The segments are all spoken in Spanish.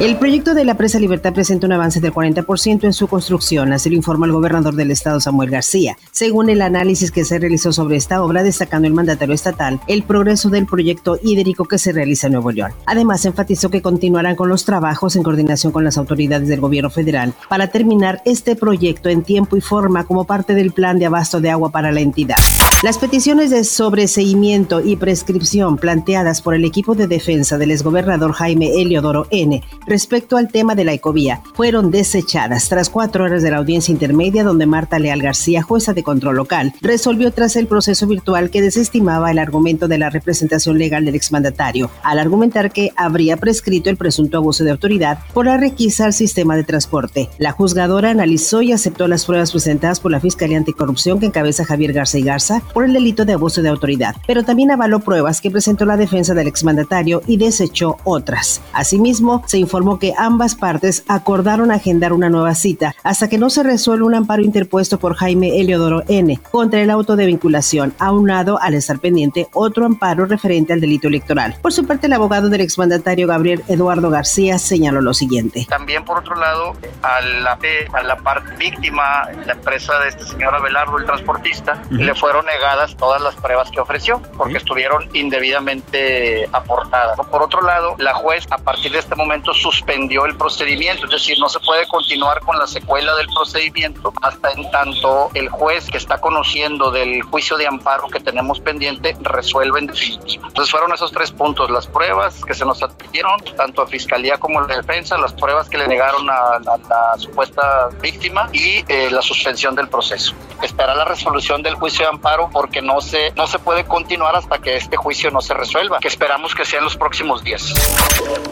El proyecto de la presa Libertad presenta un avance del 40% en su construcción, así lo informa el gobernador del estado Samuel García. Según el análisis que se realizó sobre esta obra, destacando el mandatario estatal el progreso del proyecto hídrico que se realiza en Nuevo León. Además, enfatizó que continuarán con los trabajos en coordinación con las autoridades del gobierno federal para terminar este proyecto en tiempo y forma como parte del plan de abasto de agua para la entidad. Las peticiones de sobreseimiento y prescripción planteadas por el equipo de defensa del exgobernador Jaime Eliodoro N respecto al tema de la ecovía fueron desechadas tras cuatro horas de la audiencia intermedia donde Marta Leal García, jueza de control local, resolvió tras el proceso virtual que desestimaba el argumento de la representación legal del exmandatario, al argumentar que habría prescrito el presunto abuso de autoridad por la requisa al sistema de transporte. La juzgadora analizó y aceptó las pruebas presentadas por la Fiscalía Anticorrupción que encabeza Javier Garza y Garza por el delito de abuso de autoridad, pero también avaló pruebas que presentó la defensa del exmandatario y desechó otras. Asimismo, se informó informó que ambas partes acordaron agendar una nueva cita hasta que no se resuelva un amparo interpuesto por Jaime Eliodoro N. contra el auto de vinculación, aunado al estar pendiente otro amparo referente al delito electoral. Por su parte, el abogado del exmandatario Gabriel Eduardo García señaló lo siguiente. También, por otro lado, a la, a la parte víctima, la empresa de este señor Abelardo, el transportista, le fueron negadas todas las pruebas que ofreció porque estuvieron indebidamente aportadas. Por otro lado, la juez, a partir de este momento, suspendió el procedimiento, es decir, no se puede continuar con la secuela del procedimiento hasta en tanto el juez que está conociendo del juicio de amparo que tenemos pendiente resuelva en definitiva. Entonces fueron esos tres puntos, las pruebas que se nos admitieron, tanto a Fiscalía como a la defensa, las pruebas que le negaron a, la supuesta víctima y eh, la suspensión del proceso. Esperar la resolución del juicio de amparo porque no se, no se puede continuar hasta que este juicio no se resuelva, que esperamos que sea en los próximos días.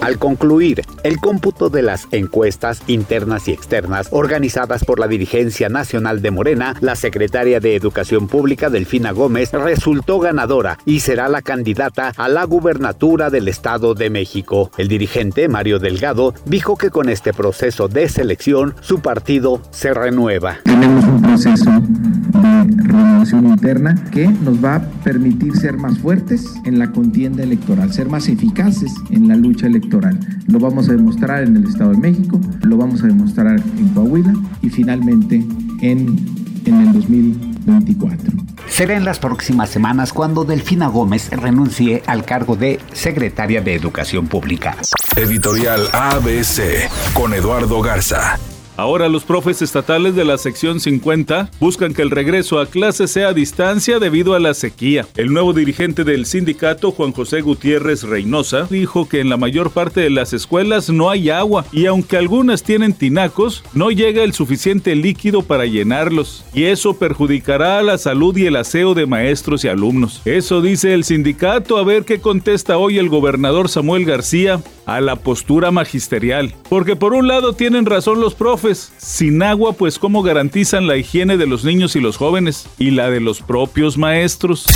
Al concluir, el cómputo de las encuestas internas y externas organizadas por la dirigencia nacional de Morena, la secretaria de Educación Pública Delfina Gómez resultó ganadora y será la candidata a la gubernatura del Estado de México. El dirigente Mario Delgado dijo que con este proceso de selección su partido se renueva. Tenemos un proceso de renovación interna que nos va a permitir ser más fuertes en la contienda electoral, ser más eficaces en la lucha electoral. Lo vamos a demostrar en el Estado de México, lo vamos a demostrar en Coahuila y finalmente en, en el 2024. Será en las próximas semanas cuando Delfina Gómez renuncie al cargo de secretaria de Educación Pública. Editorial ABC con Eduardo Garza. Ahora los profes estatales de la sección 50 buscan que el regreso a clase sea a distancia debido a la sequía. El nuevo dirigente del sindicato, Juan José Gutiérrez Reynosa, dijo que en la mayor parte de las escuelas no hay agua y aunque algunas tienen tinacos, no llega el suficiente líquido para llenarlos y eso perjudicará a la salud y el aseo de maestros y alumnos. Eso dice el sindicato, a ver qué contesta hoy el gobernador Samuel García a la postura magisterial. Porque por un lado tienen razón los profes, sin agua, pues cómo garantizan la higiene de los niños y los jóvenes y la de los propios maestros.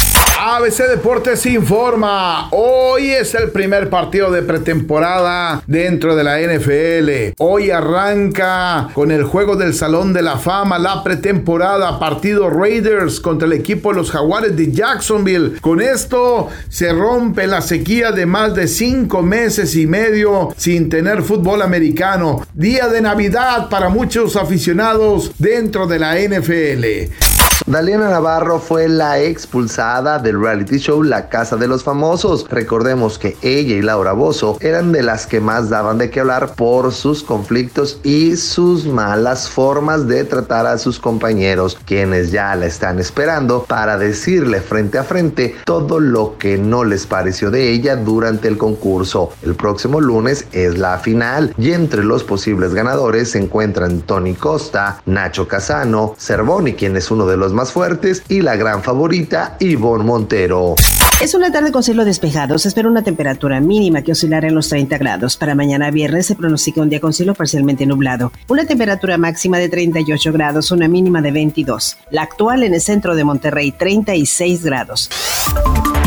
ABC Deportes informa, hoy es el primer partido de pretemporada dentro de la NFL. Hoy arranca con el juego del Salón de la Fama, la pretemporada, partido Raiders contra el equipo de los Jaguares de Jacksonville. Con esto se rompe la sequía de más de cinco meses y medio sin tener fútbol americano. Día de Navidad para muchos aficionados dentro de la NFL. Daliana Navarro fue la expulsada del reality show La Casa de los Famosos. Recordemos que ella y Laura Bozo eran de las que más daban de qué hablar por sus conflictos y sus malas formas de tratar a sus compañeros, quienes ya la están esperando para decirle frente a frente todo lo que no les pareció de ella durante el concurso. El próximo lunes es la final y entre los posibles ganadores se encuentran Tony Costa, Nacho Casano, Cervoni, quien es uno de los más fuertes, y la gran favorita Ivonne Montero. Es una tarde con cielo despejado. Se espera una temperatura mínima que oscilará en los 30 grados. Para mañana viernes se pronostica un día con cielo parcialmente nublado. Una temperatura máxima de 38 grados, una mínima de 22. La actual en el centro de Monterrey, 36 grados.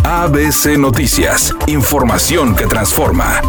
ABC Noticias. Información que transforma.